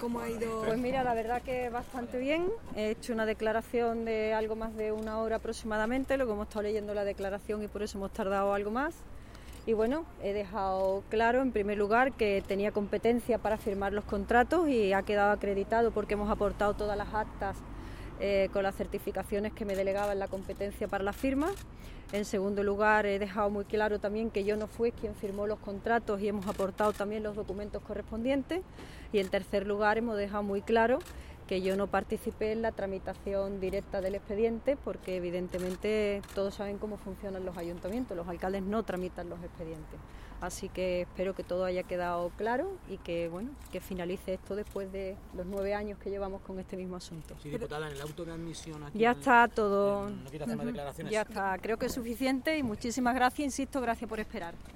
¿Cómo ha ido? Pues mira, la verdad que bastante bien. He hecho una declaración de algo más de una hora aproximadamente, luego hemos estado leyendo la declaración y por eso hemos tardado algo más. Y bueno, he dejado claro en primer lugar que tenía competencia para firmar los contratos y ha quedado acreditado porque hemos aportado todas las actas eh, con las certificaciones que me delegaban la competencia para la firma. En segundo lugar, he dejado muy claro también que yo no fui quien firmó los contratos y hemos aportado también los documentos correspondientes. Y en tercer lugar, hemos dejado muy claro que yo no participé en la tramitación directa del expediente porque evidentemente todos saben cómo funcionan los ayuntamientos, los alcaldes no tramitan los expedientes. Así que espero que todo haya quedado claro y que bueno que finalice esto después de los nueve años que llevamos con este mismo asunto. Sí, diputada, en el auto de admisión aquí Ya está todo. no quiero hacer más declaraciones. Ya está, creo que es suficiente y muchísimas gracias, insisto, gracias por esperar. ¿eh?